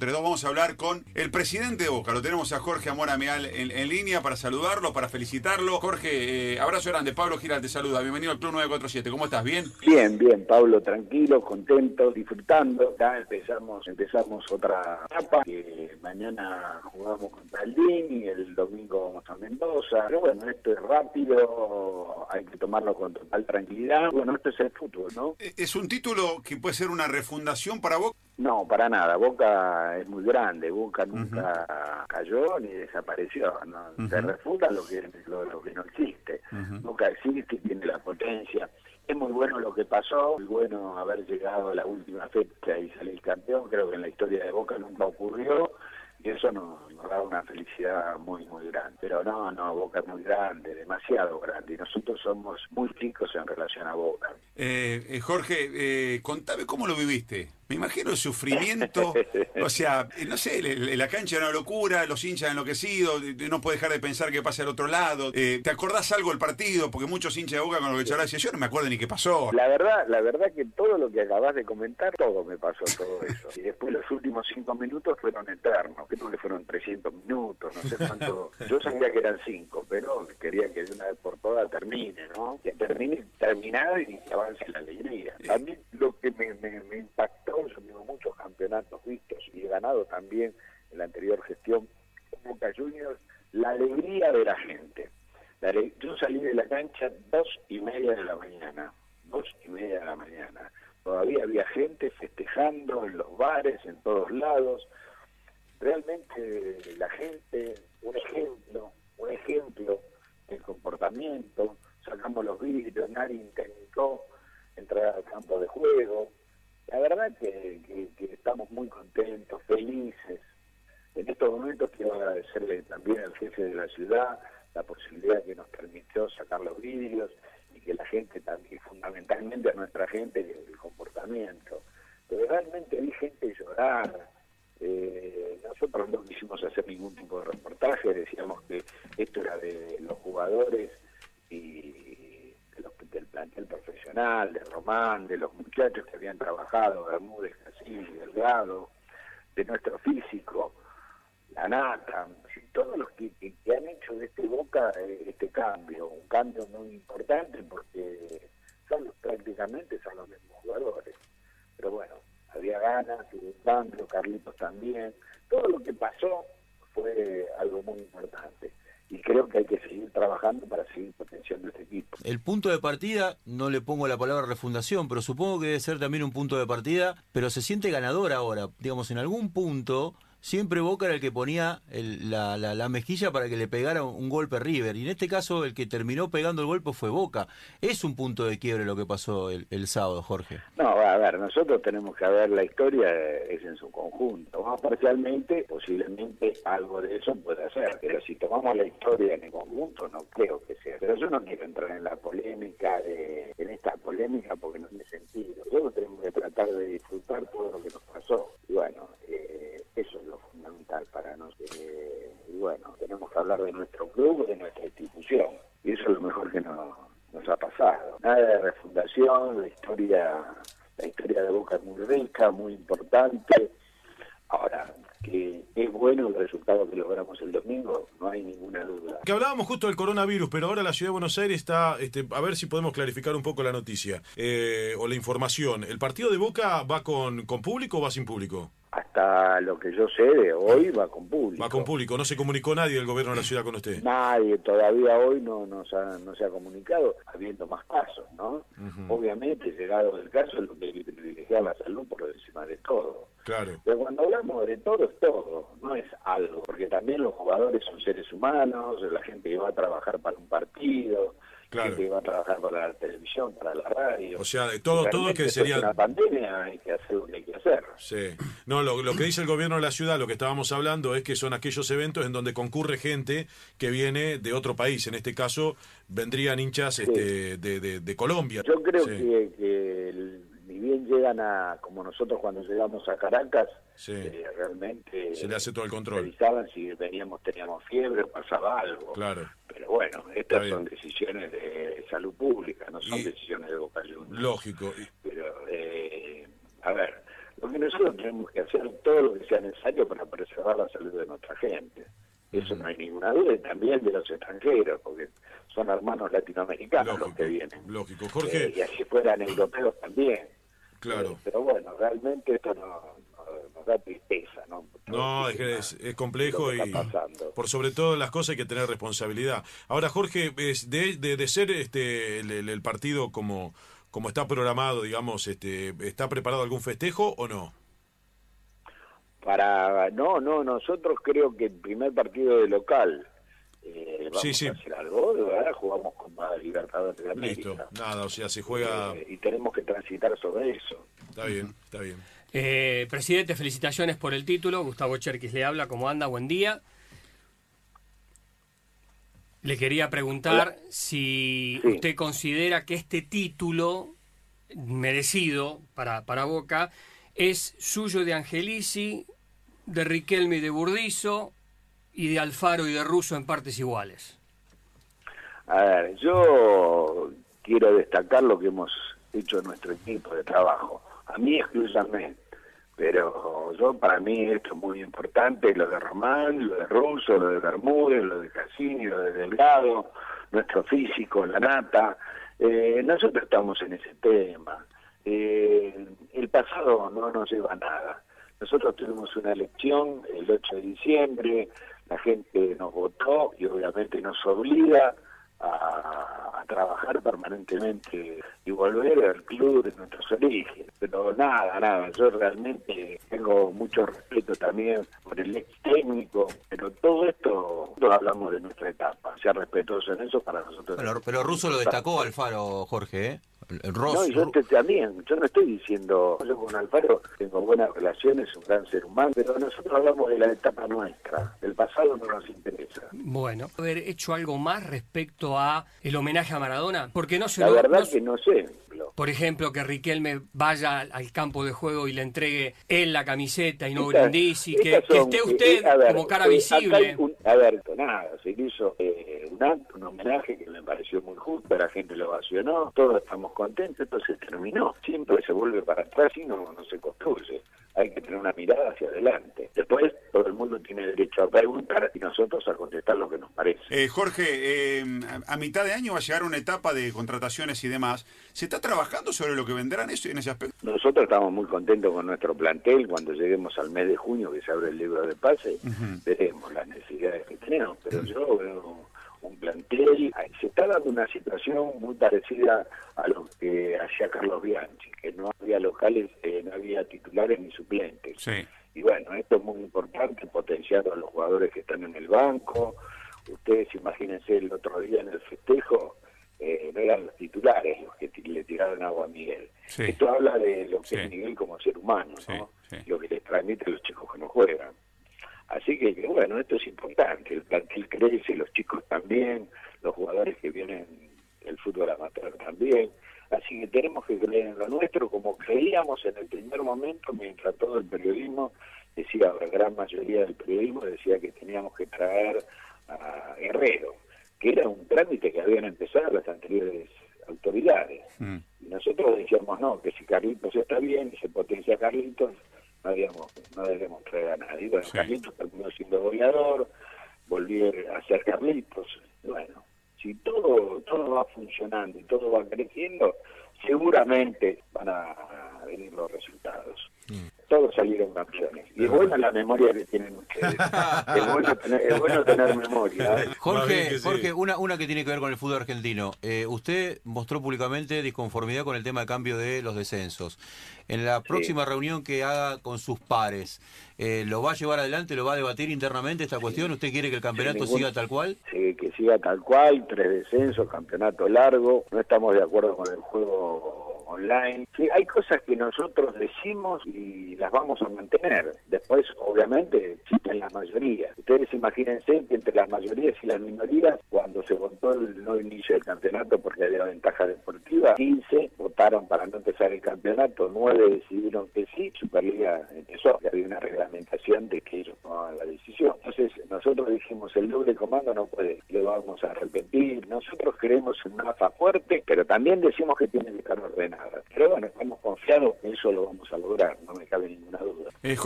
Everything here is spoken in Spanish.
Entre dos vamos a hablar con el presidente de Boca. Lo tenemos a Jorge Amor Amial en, en línea para saludarlo, para felicitarlo. Jorge, eh, abrazo grande. Pablo Giral te saluda. Bienvenido al Club 947. ¿Cómo estás? ¿Bien? Bien, bien, Pablo, tranquilo, contento, disfrutando. Ya empezamos, empezamos otra etapa, mañana jugamos contra el DIN y el domingo vamos a Mendoza. Pero bueno, esto es rápido, hay que tomarlo con total tranquilidad. Bueno, esto es el fútbol, ¿no? Eh, ¿Es un título que puede ser una refundación para Boca? No, para nada. Boca es muy grande. Boca nunca cayó ni desapareció. ¿no? Se refunda lo que, lo, lo que no existe. Boca existe, tiene la potencia. Es muy bueno lo que pasó, muy bueno haber llegado a la última fecha y salir campeón. Creo que en la historia de Boca nunca ocurrió y eso nos, nos da una felicidad muy, muy grande. Pero no, no, Boca es muy grande, demasiado grande y nosotros somos muy chicos en relación a Boca. Eh, eh, Jorge, eh, contame cómo lo viviste. Me imagino el sufrimiento, o sea, no sé, la cancha era una locura, los hinchas enloquecidos, no puedes dejar de pensar qué pasa al otro lado. Eh, ¿Te acordás algo del partido? Porque muchos hinchas de Boca con lo que charlaba decían, yo no me acuerdo ni qué pasó. La verdad, la verdad que todo lo que acabas de comentar, todo me pasó todo eso. Y después los últimos cinco minutos fueron eternos, creo que fueron 300 minutos, no sé cuánto. Yo sabía que eran cinco, pero quería que de una vez por todas termine, ¿no? Que termine terminada y que avance la alegría. A mí lo que me, me- me impactó, yo tengo muchos campeonatos vistos y he ganado también en la anterior gestión con Boca Juniors, la alegría de la gente. Yo salí de la cancha dos y media de la mañana, dos y media de la mañana. Todavía había gente festejando en los bares, en todos lados. Realmente la gente, un ejemplo, un ejemplo del comportamiento. Sacamos los vidrios, nadie intentó entrar al campo de juego. La verdad que, que- que estamos muy contentos, felices. En estos momentos quiero agradecerle también al jefe de la ciudad la posibilidad que nos permitió sacar los vidrios y que la gente también, fundamentalmente a nuestra gente, el, comportamiento. Pero realmente vi gente llorar. Eh, nosotros no quisimos hacer ningún tipo de reportaje, decíamos que esto era de los jugadores y del plantel profesional, de Román, de los muchachos que habían trabajado, Bermúdez, Casilli, Delgado, de nuestro físico, sí, todos los que, han hecho de este Boca eh, este cambio, un cambio muy importante porque son los- prácticamente son los mismos jugadores. Pero bueno, había ganas, hubo un Carlitos también. Todo lo que pasó fue algo muy importante y creo que hay que seguir trabajando para seguir potenciando este equipo. El punto de partida, no le pongo la palabra refundación, pero supongo que debe ser también un punto de partida, pero se siente ganador ahora. Digamos, en algún punto, siempre Boca era el que ponía el- la, la- la mejilla para que le pegara un, golpe River. Y en este caso, el que terminó pegando el golpe fue Boca. Es un punto de quiebre lo que pasó el, el sábado, Jorge. No, a ver, nosotros tenemos que ver la historia eh, es en su conjunto. Más parcialmente, posiblemente algo de eso pueda ser, pero si tomamos la historia en el conjunto, no creo que sea. Pero yo no quiero entrar en la polémica, de, en esta polémica, porque no tiene sentido. Nosotros tenemos que tratar de disfrutar todo lo que nos pasó. Y bueno, eh, eso es lo fundamental para nosotros. Eh, y bueno, tenemos que de nuestro club, de nuestra institución. Y eso es lo mejor que nos, nos ha pasado. Nada de refundación, la historia, la historia de Boca es muy rica, muy importante. Ahora, que es bueno el resultado que logramos el domingo, no hay ninguna duda. Que hablábamos justo del coronavirus, pero ahora la ciudad de Buenos Aires está, este, a ver si podemos clarificar un poco la noticia eh, o la información. ¿El partido de Boca va con, con público o va sin público? Hasta lo que yo sé de hoy va con público. Va con público, no se comunicó nadie del gobierno de la ciudad con usted. Nadie todavía hoy no nos ha, no se ha comunicado, habiendo más casos, ¿no? Obviamente, llegado el caso, lo que privilegiar la salud por encima de todo. Claro. Pero cuando hablamos de todo es todo, no es algo, porque también los jugadores son seres humanos, la gente que va a trabajar para un partido, Claro. gente que va a trabajar para la televisión, para la radio. O sea, de todo- todo que sería- una pandemia hay que hacer hay que hacer. Sí. No, lo, lo que dice el gobierno de la ciudad, lo que estábamos hablando, es que son aquellos eventos en donde concurre gente que viene de otro país. En este caso, vendrían hinchas este, de, de- de Colombia. Yo creo Sí. que, que el- ni bien llegan a, como nosotros cuando llegamos a Caracas, Sí. eh, realmente Se le hace todo el control. revisaban si veníamos, teníamos fiebre, pasaba algo. Claro. Pero bueno, estas son decisiones de salud pública, no son Y- decisiones de Boca. Lógico. Pero, eh, a ver, Porque nosotros tenemos que hacer todo lo que sea necesario para preservar la salud de nuestra gente. Eso no hay ninguna duda, y también de los extranjeros, porque son hermanos latinoamericanos los que vienen. Lógico. Jorge. Eh, y así fueran europeos también. Claro. Eh, pero bueno, realmente esto no, no- nos da tristeza, ¿no? No, es que es, es complejo Lo que y por sobre todo las cosas hay que tener responsabilidad. Ahora, Jorge, es de, de, de ser este el, el- el partido como como está programado, digamos, este ¿está preparado algún festejo o no? Para, no, no, nosotros creo que el primer partido de local, eh, vamos Sí, sí. a hacer algo, ahora jugamos con la Libertadores de Listo, América. nada, o sea, se juega, Eh, y tenemos que transitar sobre eso. está bien, está bien. Eh, presidente, felicitaciones por el título. Gustavo Cherkis le habla. ¿Cómo anda? Buen día. Le quería preguntar si Sí. usted considera que este título merecido para, para Boca es suyo de Angelici, de Riquelme y de Burdizo y de Alfaro y de Russo en partes iguales. A ver, yo quiero destacar lo que hemos hecho en nuestro equipo de trabajo. A mí exclusivamente. Pero yo, para mí, esto es muy importante, lo de Román, lo de Russo, lo de Bermúdez, lo de Cassini, lo de Delgado, nuestro físico, la nata. Eh, nosotros estamos en ese tema. Eh, el pasado no nos lleva a nada. Nosotros tuvimos una elección el 8 de diciembre, la gente nos votó y obviamente nos obliga trabajar permanentemente y volver al club de nuestros orígenes. Pero nada, nada, yo realmente tengo mucho respeto también por el ex técnico, pero todo esto, no hablamos de nuestra etapa, sea respetuoso en eso para nosotros. Pero, pero Russo lo destacó Alfaro, Jorge, ¿eh? Ross- No, y yo te- también, yo no estoy diciendo, yo con Alfaro tengo buenas relaciones, es un gran ser humano, pero nosotros hablamos de la etapa nuestra, el pasado no nos interesa. Bueno, haber hecho algo más respecto a el homenaje a Maradona, porque no se La lo- verdad no que no sé, Por ejemplo, que Riquelme vaya al- campo de juego y le entregue él la camiseta y no Estas- Brindisi, que, que esté eh, usted eh, a ver, como cara eh, visible. un- a ver, nada, se hizo eh, un homenaje que me pareció muy justo, la gente lo ovacionó, todos estamos contentos, esto se terminó. Siempre se vuelve para atrás y no, no se construye. Hay que tener una mirada hacia adelante. Después, todo el mundo tiene derecho a preguntar y nosotros a contestar lo que nos parece. Eh, Jorge, eh, a, mitad de año va a llegar una etapa de contrataciones y demás. ¿Se está trabajando sobre lo que vendrán eso en ese aspecto? Nosotros estamos muy contentos con nuestro plantel. Cuando lleguemos al mes de junio, que se abre el libro de pase, veremos las necesidades que tenemos. Pero yo veo está dando una situación muy parecida a lo que hacía Carlos Bianchi, que no había locales, eh, no había titulares ni suplentes. Sí. Y bueno, esto es muy importante, potenciar a los jugadores que están en el banco. Ustedes imagínense el otro día en el festejo, eh, no eran los titulares los que le tiraron agua a Miguel. Sí. Esto habla de lo que Sí. es Miguel como ser humano, ¿no? lo que les transmite a los chicos que no juegan. Así que, bueno, esto es importante, el plantel crece, los chicos también, los jugadores que vienen del fútbol amateur también. Así que tenemos que creer en lo nuestro como creíamos en el primer momento, mientras todo el periodismo decía, la gran mayoría del periodismo decía que teníamos que traer a Guerrero, que era un trámite que habían empezado las anteriores autoridades. Mm. Y nosotros decíamos, no, que si Carlitos está bien y se potencia Carlitos, no, habíamos, no debemos traer a nadie. Bueno, Sí. Carlitos terminó siendo goleador, volvió a ser Carlitos. Bueno, si todo, todo va funcionando y todo va creciendo, seguramente van a venir los resultados. Todos salieron campeones. Y es buena la memoria que tienen ustedes. es, bueno tener, es bueno tener memoria. ¿eh? Jorge. Jorge una, una que tiene que ver con el fútbol argentino. Eh, usted mostró públicamente disconformidad con el tema de cambio de los descensos. En la próxima reunión que haga con sus pares, eh, ¿lo va a llevar adelante, lo va a debatir internamente esta cuestión? ¿Usted quiere que el campeonato ningún- siga tal cual? Sí, que siga tal cual, tres descensos, campeonato largo. No estamos de acuerdo con el juego online. Hay cosas que nosotros decimos y las vamos a mantener. Después, obviamente, existen las mayorías. Ustedes imagínense que entre las mayorías y las minorías, cuando se votó el no inicio del campeonato porque había ventaja deportiva, 15 votaron para no empezar el campeonato, 9 decidieron que sí, Superliga empezó, había una reglamentación de que ellos tomaban la decisión. Entonces, nosotros dijimos, el doble comando no puede, lo vamos a repetir. Nosotros creemos en una AFA fuerte, pero también decimos que tiene que estar ordenada. Pero bueno, estamos confiados confiado que eso lo vamos a lograr, no me cabe ninguna duda. Eh,